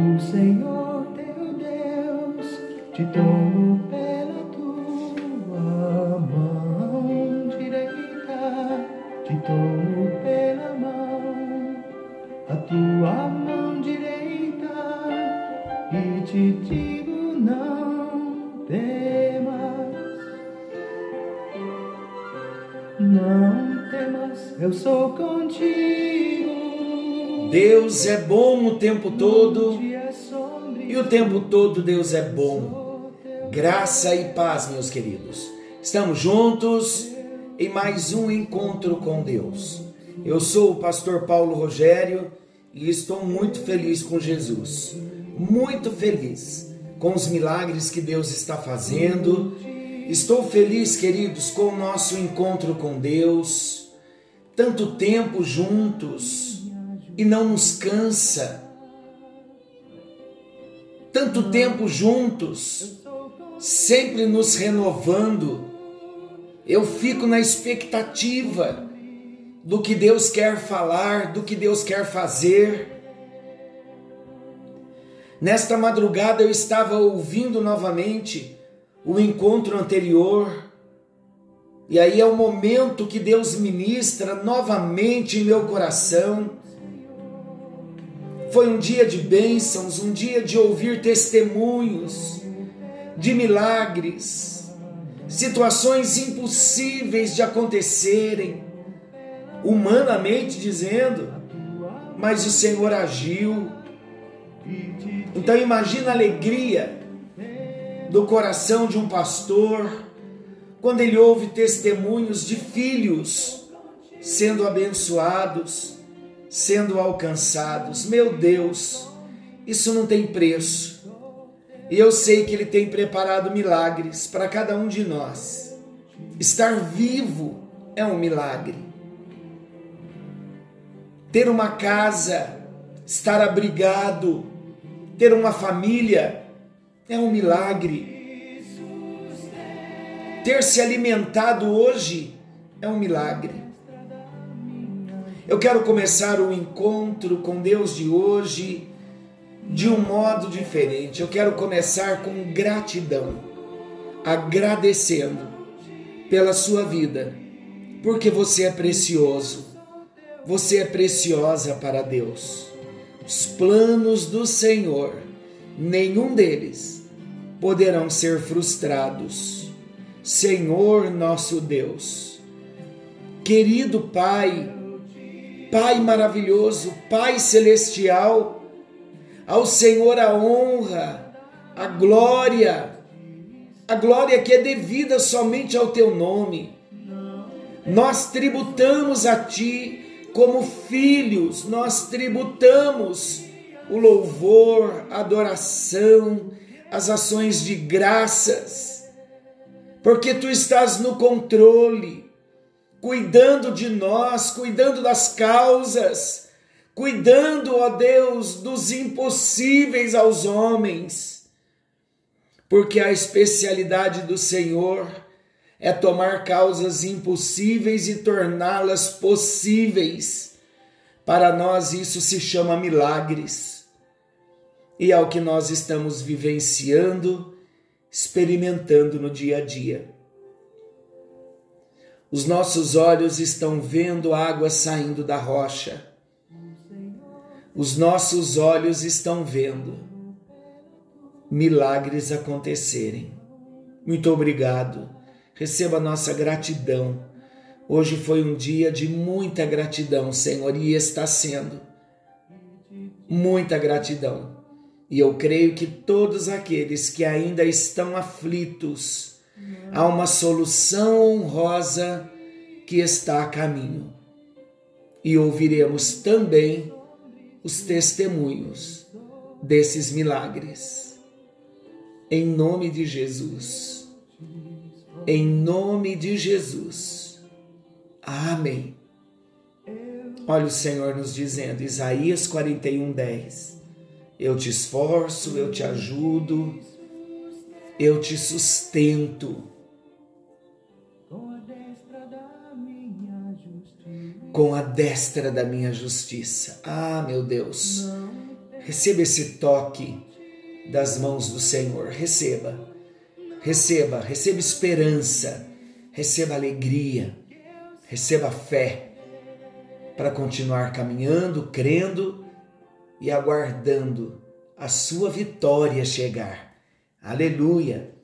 O Senhor teu Deus te tomo pela tua mão direita, te tomo pela mão, a tua mão direita, e te digo não temas, não temas, eu sou contigo. Deus é bom o tempo todo e o tempo todo Deus é bom. Graça e paz, meus queridos. Estamos juntos em mais um encontro com Deus. Eu sou o pastor Paulo Rogério e estou muito feliz com Jesus. Muito feliz com os milagres que Deus está fazendo. Estou feliz, queridos, com o nosso encontro com Deus. Tanto tempo juntos e não nos cansa. Tanto tempo juntos, sempre nos renovando. Eu fico na expectativa do que Deus quer falar, do que Deus quer fazer. Nesta madrugada eu estava ouvindo novamente o encontro anterior, e aí é o momento que Deus ministra novamente em meu coração foi um dia de bênçãos, um dia de ouvir testemunhos, de milagres, situações impossíveis de acontecerem, humanamente dizendo, mas o Senhor agiu. Então imagina a alegria do coração de um pastor quando ele ouve testemunhos de filhos sendo abençoados sendo alcançados. Meu Deus, isso não tem preço. E eu sei que Ele tem preparado milagres para cada um de nós. Estar vivo é um milagre. Ter uma casa, estar abrigado, ter uma família é um milagre. Ter se alimentado hoje é um milagre. Eu quero começar o encontro com Deus de hoje de um modo diferente. Eu quero começar com gratidão, agradecendo pela sua vida, porque você é precioso, você é preciosa para Deus. Os planos do Senhor, nenhum deles poderão ser frustrados. Senhor nosso Deus, querido Pai, Pai maravilhoso, Pai celestial, ao Senhor a honra, a glória, a glória que é devida somente ao teu nome. Nós tributamos a ti como filhos, nós tributamos o louvor, a adoração, as ações de graças, porque tu estás no controle cuidando de nós, cuidando das causas, cuidando, ó Deus, dos impossíveis aos homens. Porque a especialidade do Senhor é tomar causas impossíveis e torná-las possíveis. Para nós isso se chama milagres. E é o que nós estamos vivenciando, experimentando no dia a dia. Os nossos olhos estão vendo água saindo da rocha. Os nossos olhos estão vendo milagres acontecerem. Muito obrigado. Receba nossa gratidão. Hoje foi um dia de muita gratidão, Senhor, e está sendo. Muita gratidão. E eu creio que todos aqueles que ainda estão aflitos, há uma solução honrosa que está a caminho. E ouviremos também os testemunhos desses milagres. Em nome de Jesus. Em nome de Jesus. Amém. Olha o Senhor nos dizendo, Isaías 41, 10. Eu te esforço, eu te ajudo, eu te sustento com a destra da minha justiça. Ah, meu Deus, Receba esse toque das mãos do Senhor. Receba. Receba, receba esperança, receba alegria, receba fé para continuar caminhando, crendo e aguardando a sua vitória chegar. Aleluia!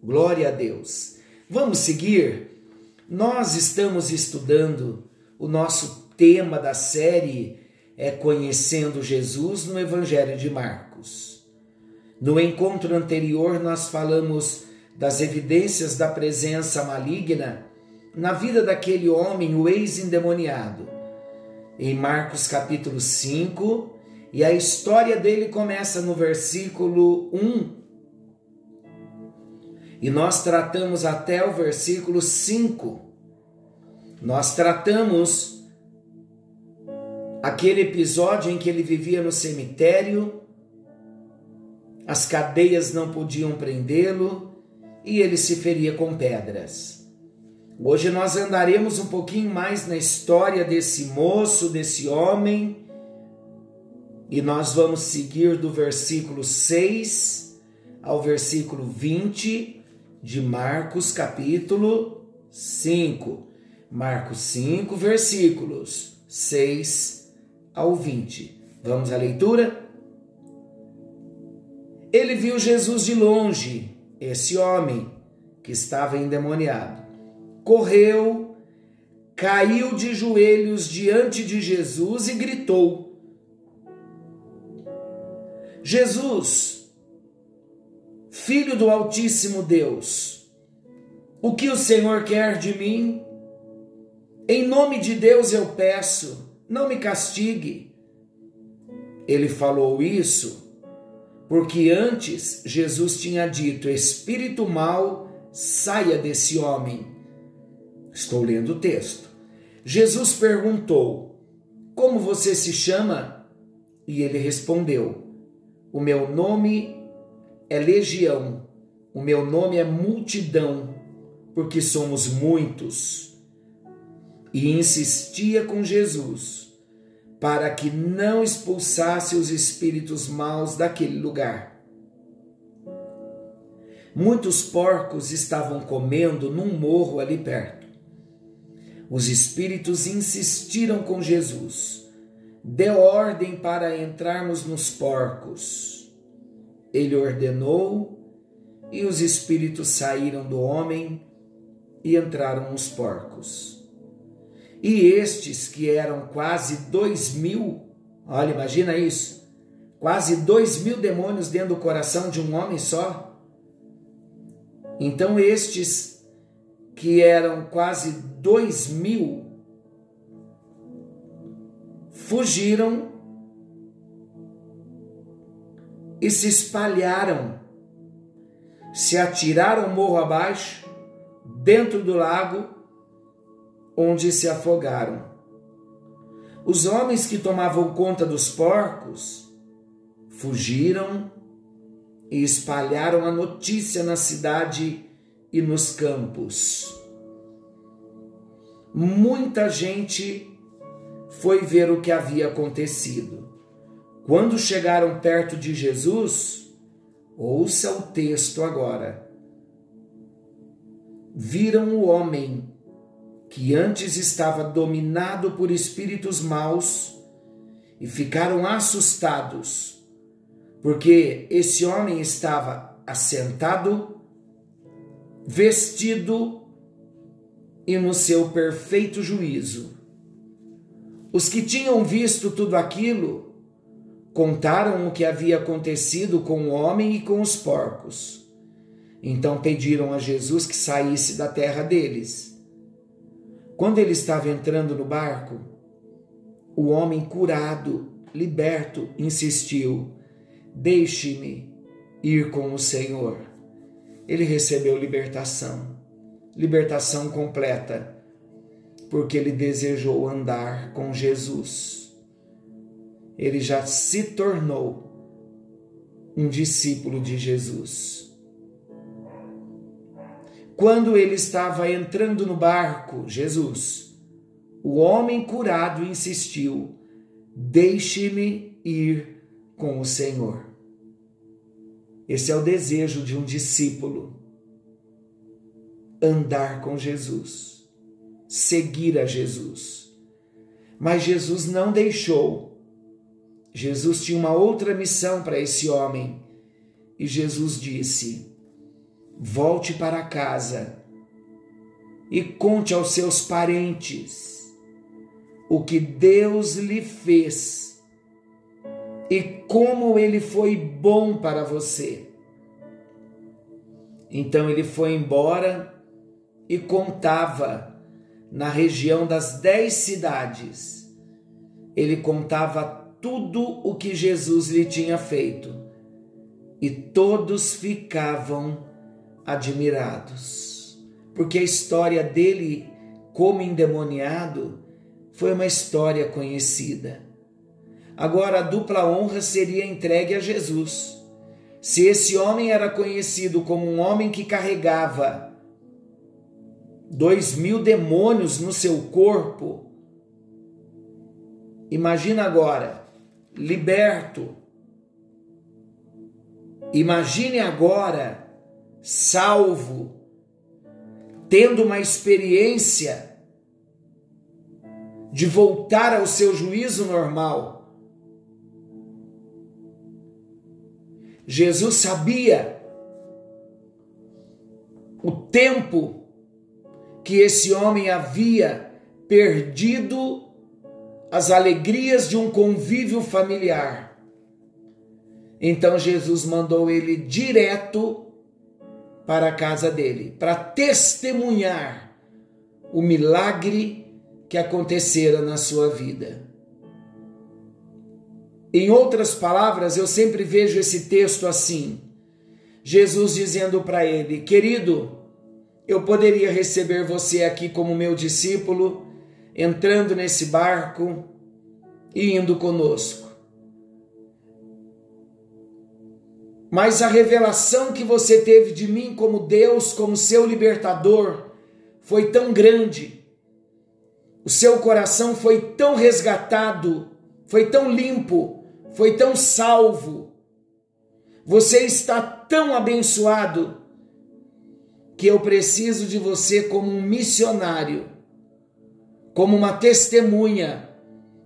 Glória a Deus. Vamos seguir? Nós estamos estudando o nosso tema da série é Conhecendo Jesus no Evangelho de Marcos. No encontro anterior, nós falamos das evidências da presença maligna na vida daquele homem, o ex-endemoniado. Em Marcos capítulo 5, e a história dele começa no versículo 1. E nós tratamos até o versículo 5. Nós tratamos aquele episódio em que ele vivia no cemitério, as cadeias não podiam prendê-lo, e ele se feria com pedras. Hoje nós andaremos um pouquinho mais na história desse moço, desse homem, e nós vamos seguir do versículo 6 ao versículo 20 de Marcos, capítulo 5. Marcos 5, versículos 6 ao 20. Vamos à leitura? Ele viu Jesus de longe esse homem que estava endemoniado correu, caiu de joelhos diante de Jesus e gritou: Jesus, filho do Altíssimo Deus, o que o Senhor quer de mim? Em nome de Deus eu peço, não me castigue. Ele falou isso porque antes Jesus tinha dito: Espírito mau, saia desse homem. Estou lendo o texto. Jesus perguntou: Como você se chama? E ele respondeu: O meu nome é Legião, o meu nome é Multidão, porque somos muitos. E insistia com Jesus para que não expulsasse os espíritos maus daquele lugar. Muitos porcos estavam comendo num morro ali perto. Os espíritos insistiram com Jesus. Deu ordem para entrarmos nos porcos. Ele ordenou e os espíritos saíram do homem e entraram nos porcos. E estes que eram quase dois mil, olha, imagina isso, quase dois mil demônios dentro do coração de um homem só. Então estes que eram quase dois mil fugiram e se espalharam, se atiraram morro abaixo, dentro do lago onde se afogaram. Os homens que tomavam conta dos porcos fugiram e espalharam a notícia na cidade e nos campos. Muita gente foi ver o que havia acontecido. Quando chegaram perto de Jesus, ouça o texto agora. Viram o homem que antes estava dominado por espíritos maus e ficaram assustados, porque esse homem estava assentado, vestido e no seu perfeito juízo. Os que tinham visto tudo aquilo contaram o que havia acontecido com o homem e com os porcos. Então pediram a Jesus que saísse da terra deles. Quando ele estava entrando no barco, o homem curado, liberto, insistiu: Deixe-me ir com o Senhor. Ele recebeu libertação, libertação completa, porque ele desejou andar com Jesus. Ele já se tornou um discípulo de Jesus. Quando ele estava entrando no barco, Jesus, o homem curado insistiu: Deixe-me ir com o Senhor. Esse é o desejo de um discípulo. Andar com Jesus, seguir a Jesus. Mas Jesus não deixou. Jesus tinha uma outra missão para esse homem. E Jesus disse: Volte para casa e conte aos seus parentes o que Deus lhe fez e como ele foi bom para você. Então ele foi embora e contava na região das dez cidades. Ele contava tudo o que Jesus lhe tinha feito e todos ficavam admirados, porque a história dele como endemoniado foi uma história conhecida. Agora a dupla honra seria entregue a Jesus. Se esse homem era conhecido como um homem que carregava dois mil demônios no seu corpo, imagina agora, liberto. Imagine agora, salvo, tendo uma experiência de voltar ao seu juízo normal Jesus sabia o tempo que esse homem havia perdido as alegrias de um convívio familiar. Então Jesus mandou ele direto para a casa dele, para testemunhar o milagre que acontecera na sua vida. Em outras palavras, eu sempre vejo esse texto assim: Jesus dizendo para ele, querido, eu poderia receber você aqui como meu discípulo, entrando nesse barco e indo conosco. Mas a revelação que você teve de mim como Deus, como seu libertador, foi tão grande. O seu coração foi tão resgatado, foi tão limpo, foi tão salvo, você está tão abençoado, que eu preciso de você como um missionário, como uma testemunha.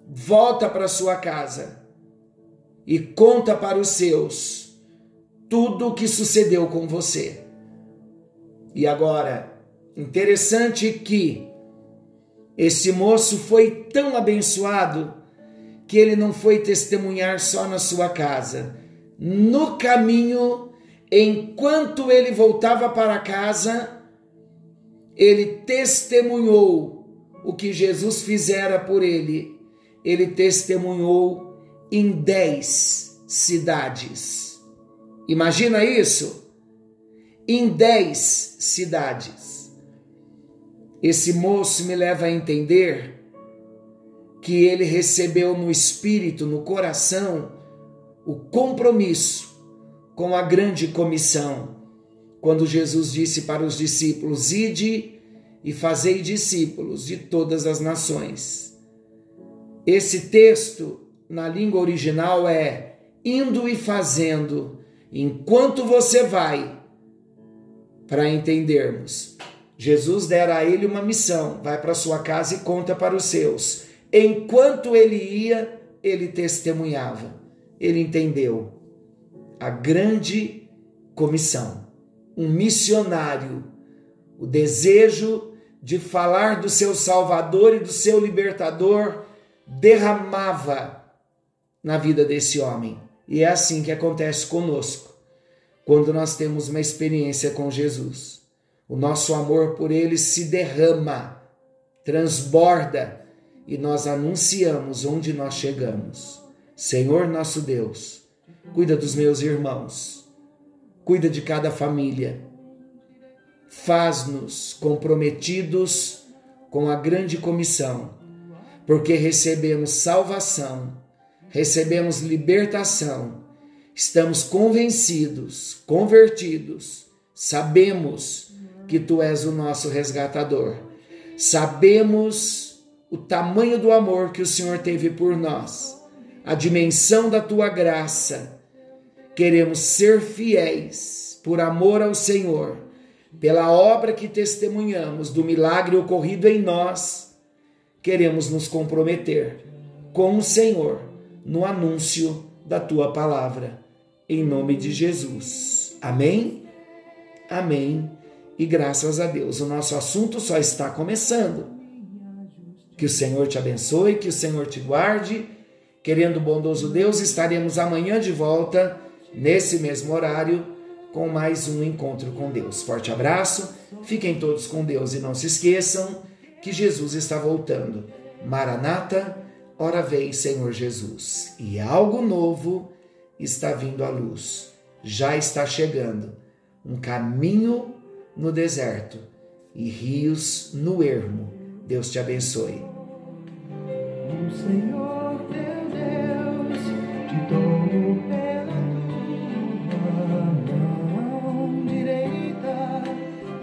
Volta para sua casa e conta para os seus tudo o que sucedeu com você. E agora, interessante que esse moço foi tão abençoado que ele não foi testemunhar só na sua casa. No caminho, enquanto ele voltava para casa, ele testemunhou o que Jesus fizera por ele. Ele testemunhou em dez cidades. Imagina isso? Em dez cidades. Esse moço me leva a entender que ele recebeu no espírito, no coração, o compromisso com a grande comissão. Quando Jesus disse para os discípulos: Ide e fazei discípulos de todas as nações. Esse texto, na língua original, é indo e fazendo, enquanto você vai, para entendermos. Jesus dera a ele uma missão: vai para sua casa e conta para os seus. Enquanto ele ia, ele testemunhava. Ele entendeu a grande comissão. Um missionário, o desejo de falar do seu Salvador e do seu libertador derramava na vida desse homem. E é assim que acontece conosco, quando nós temos uma experiência com Jesus. O nosso amor por ele se derrama, transborda e nós anunciamos onde nós chegamos. Senhor nosso Deus, cuida dos meus irmãos, cuida de cada família, faz-nos comprometidos com a grande comissão, porque recebemos salvação, recebemos libertação, estamos convencidos, convertidos, sabemos que tu és o nosso resgatador, sabemos o tamanho do amor que o Senhor teve por nós, a dimensão da tua graça. Queremos ser fiéis por amor ao Senhor, pela obra que testemunhamos do milagre ocorrido em nós. Queremos nos comprometer com o Senhor no anúncio da tua palavra. Em nome de Jesus. Amém? Amém. E graças a Deus, o nosso assunto só está começando. Que o Senhor te abençoe, que o Senhor te guarde. Querendo o bondoso Deus, estaremos amanhã de volta, nesse mesmo horário, com mais um encontro com Deus. Forte abraço, fiquem todos com Deus e não se esqueçam que Jesus está voltando. Maranata, ora vem, Senhor Jesus. E algo novo está vindo à luz, já está chegando. Um caminho no deserto e rios no ermo. Deus te abençoe. Senhor